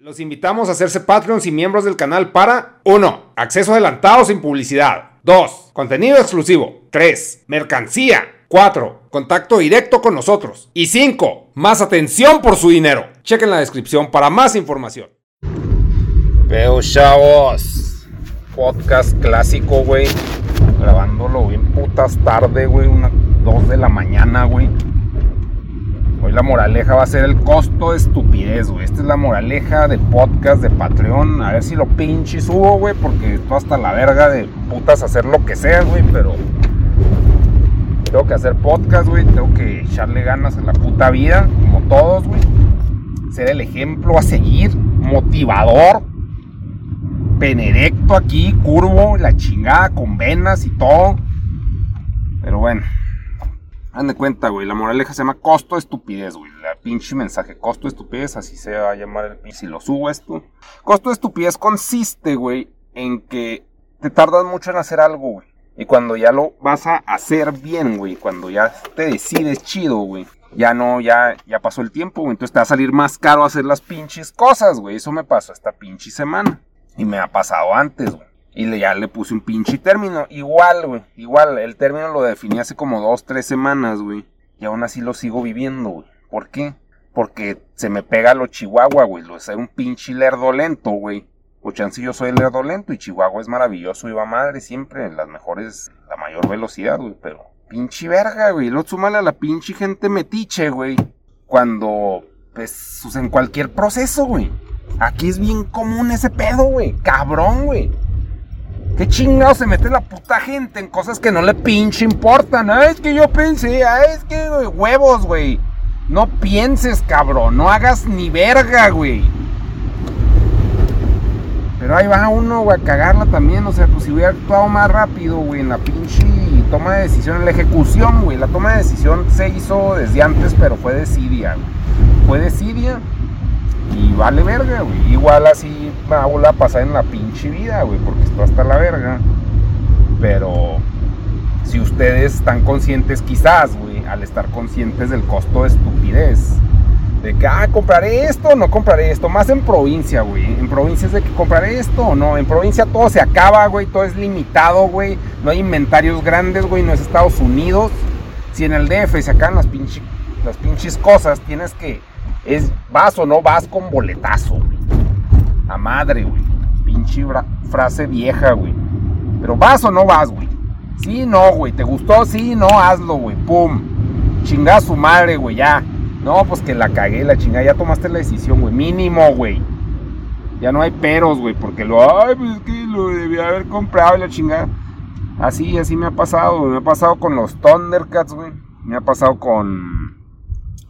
Los invitamos a hacerse Patreons y miembros del canal para 1. Acceso adelantado sin publicidad. 2. Contenido exclusivo. 3. Mercancía. 4. Contacto directo con nosotros. Y 5. Más atención por su dinero. Chequen la descripción para más información. Veo chavos. Podcast clásico, güey. Grabándolo bien putas tarde, güey. Una 2 de la mañana, güey. La moraleja va a ser el costo de estupidez, güey. Esta es la moraleja de podcast de Patreon. A ver si lo pinche subo, güey, porque esto hasta la verga de putas hacer lo que sea, güey, pero tengo que hacer podcast, güey. Tengo que echarle ganas en la puta vida, como todos, güey. Ser el ejemplo a seguir, motivador, penerecto aquí, curvo, la chingada, con venas y todo. Pero bueno. Han de cuenta, güey. La moraleja se llama costo de estupidez, güey. La pinche mensaje. Costo de estupidez, así se va a llamar el pinche. Si lo subo esto. Costo de estupidez consiste, güey, en que te tardas mucho en hacer algo, güey. Y cuando ya lo vas a hacer bien, güey. Cuando ya te decides chido, güey. Ya no, ya, ya pasó el tiempo, güey. Entonces te va a salir más caro hacer las pinches cosas, güey. Eso me pasó esta pinche semana. Y me ha pasado antes, güey. Y le, ya le puse un pinche término. Igual, güey. Igual, el término lo definí hace como dos, tres semanas, güey. Y aún así lo sigo viviendo, güey. ¿Por qué? Porque se me pega lo chihuahua, güey. Lo ser un pinche lerdo lento, güey. O chance yo soy el lento y Chihuahua es maravilloso y va madre siempre. Las mejores, la mayor velocidad, güey. Pero pinche verga, güey. Lo súmale a la pinche gente metiche, güey. Cuando, pues, en cualquier proceso, güey. Aquí es bien común ese pedo, güey. Cabrón, güey. ¿Qué chingado se mete la puta gente en cosas que no le pinche importan? Ah, es que yo pensé, ah, es que huevos, güey. No pienses, cabrón. No hagas ni verga, güey. Pero ahí va uno, güey, a cagarla también. O sea, pues si hubiera actuado más rápido, güey, en la pinche toma de decisión, en la ejecución, güey. La toma de decisión se hizo desde antes, pero fue desidia, güey. Fue desidia y vale verga, güey. Igual así me va a pasar en la pinche vida, güey, porque esto hasta la verga. Pero si ustedes están conscientes, quizás, güey, al estar conscientes del costo de estupidez, de que, ah, compraré esto no compraré esto, más en provincia, güey. En provincia es de que compraré esto o no. En provincia todo se acaba, güey, todo es limitado, güey. No hay inventarios grandes, güey, no es Estados Unidos. Si en el DF se acaban las, pinche, las pinches cosas, tienes que es vas o no vas con boletazo, güey. A madre, güey. Pinche frase vieja, güey. Pero vas o no vas, güey. Sí, no, güey. ¿Te gustó? Sí, no, hazlo, güey. Pum. Chingada su madre, güey, ya. No, pues que la cagué, la chingada. Ya tomaste la decisión, güey. Mínimo, güey. Ya no hay peros, güey. Porque lo, ay, pues es que lo debía haber comprado y la chingada. Así, así me ha pasado, Me ha pasado con los Thundercats, güey. Me ha pasado con.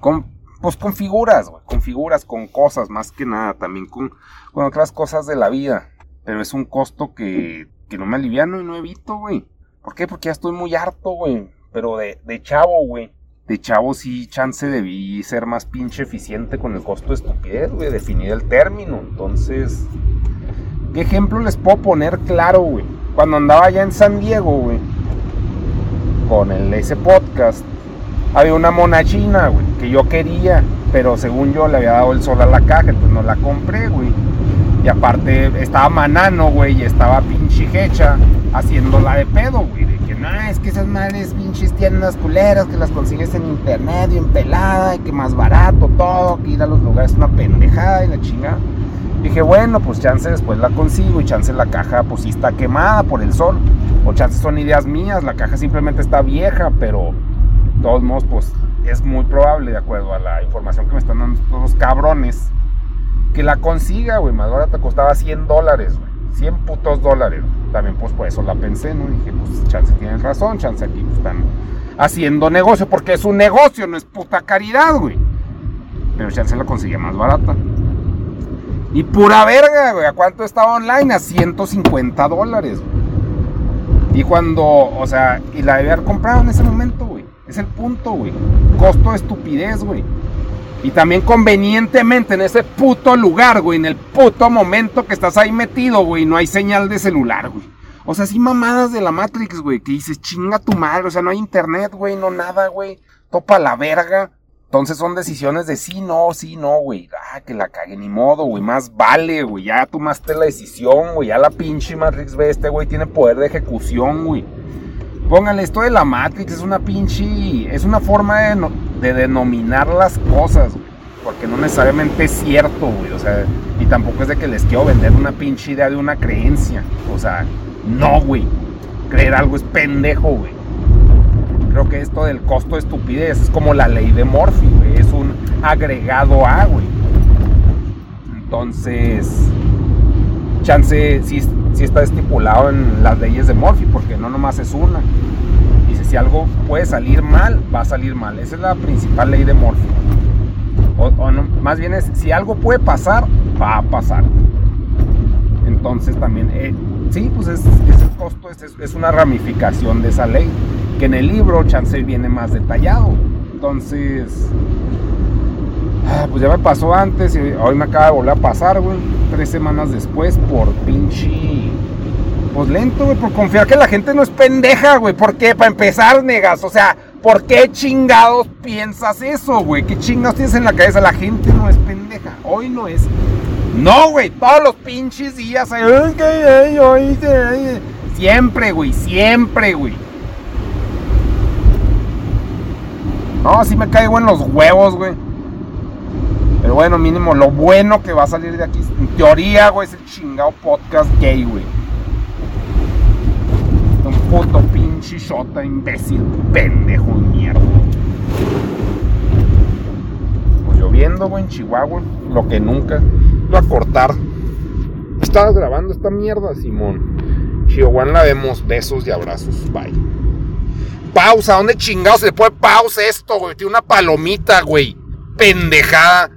Con pues con figuras, güey, con figuras, con cosas, más que nada, también con, otras cosas de la vida. Pero es un costo que, que no me aliviano y no evito, güey. ¿Por qué? Porque ya estoy muy harto, güey. Pero de, de chavo, güey. De chavo sí, chance debí ser más pinche eficiente con el costo de estupidez, güey. Definir el término. Entonces, ¿qué ejemplo les puedo poner claro, güey? Cuando andaba allá en San Diego, güey. Con el, ese podcast había una mona china, güey, que yo quería, pero según yo le había dado el sol a la caja, entonces no la compré, güey. Y aparte estaba manano, güey, y estaba pinche hecha haciéndola de pedo, güey. De que no, es que esas madres pinches tiendas culeras que las consigues en internet y en pelada y que más barato todo, que ir a los lugares es una pendejada y la chingada. Dije, bueno, pues chance después la consigo y chance la caja pues sí está quemada por el sol. O chance son ideas mías, la caja simplemente está vieja, pero todos modos, pues es muy probable, de acuerdo a la información que me están dando los cabrones, que la consiga, güey. Más te costaba 100 dólares, güey. 100 putos dólares. También, pues por eso la pensé, ¿no? dije, pues chance tienen razón, chance aquí están haciendo negocio, porque es un negocio, no es puta caridad, güey. Pero chance la consigue más barata. Y pura verga, güey. ¿A cuánto estaba online? A 150 dólares, güey. Y cuando, o sea, y la debía haber comprado en ese momento. Es el punto, güey. Costo de estupidez, güey. Y también convenientemente en ese puto lugar, güey. En el puto momento que estás ahí metido, güey. No hay señal de celular, güey. O sea, sí mamadas de la Matrix, güey. Que dices, chinga tu madre. O sea, no hay internet, güey. No nada, güey. Topa la verga. Entonces son decisiones de sí, no, sí, no, güey. Ah, que la cague, ni modo, güey. Más vale, güey. Ya tomaste la decisión, güey. Ya la pinche Matrix ve este, güey. Tiene poder de ejecución, güey. Póngale, esto de la Matrix es una pinche. Es una forma de, de denominar las cosas, güey. Porque no necesariamente es cierto, güey. O sea, y tampoco es de que les quiero vender una pinche idea de una creencia. O sea, no, güey. Creer algo es pendejo, güey. Creo que esto del costo de estupidez es como la ley de Morphy, güey. Es un agregado A, güey. Entonces, chance sí, está estipulado en las leyes de Morphy, porque no nomás es una. Dice, si algo puede salir mal, va a salir mal. Esa es la principal ley de Morphy. O, no, más bien es, si algo puede pasar, va a pasar. Entonces también, eh, sí, pues es, el costo es, es, una ramificación de esa ley, que en el libro chance viene más detallado. Entonces, ah, pues ya me pasó antes y hoy me acaba de volver a pasar, güey. Tres semanas después por pinche... Pues lento, güey, por confiar que la gente no es pendeja, güey. ¿Por qué? Para empezar, negas. O sea, ¿por qué chingados piensas eso, güey? ¿Qué chingados tienes en la cabeza? La gente no es pendeja. Hoy no es no, güey, todos los pinches días. Siempre, güey, siempre, güey. No, sí me caigo en los huevos, güey. Bueno, mínimo, lo bueno que va a salir de aquí, en teoría, güey, es el chingado podcast gay, güey. Un puto pinche shota, imbécil, pendejo, mierda. Pues lloviendo, güey, en Chihuahua, lo que nunca a cortar. Estabas grabando esta mierda, Simón. Chihuahua la vemos. Besos y abrazos. Bye. Pausa. ¿Dónde chingados se le pone pausa esto, güey? Tiene una palomita, güey. Pendejada.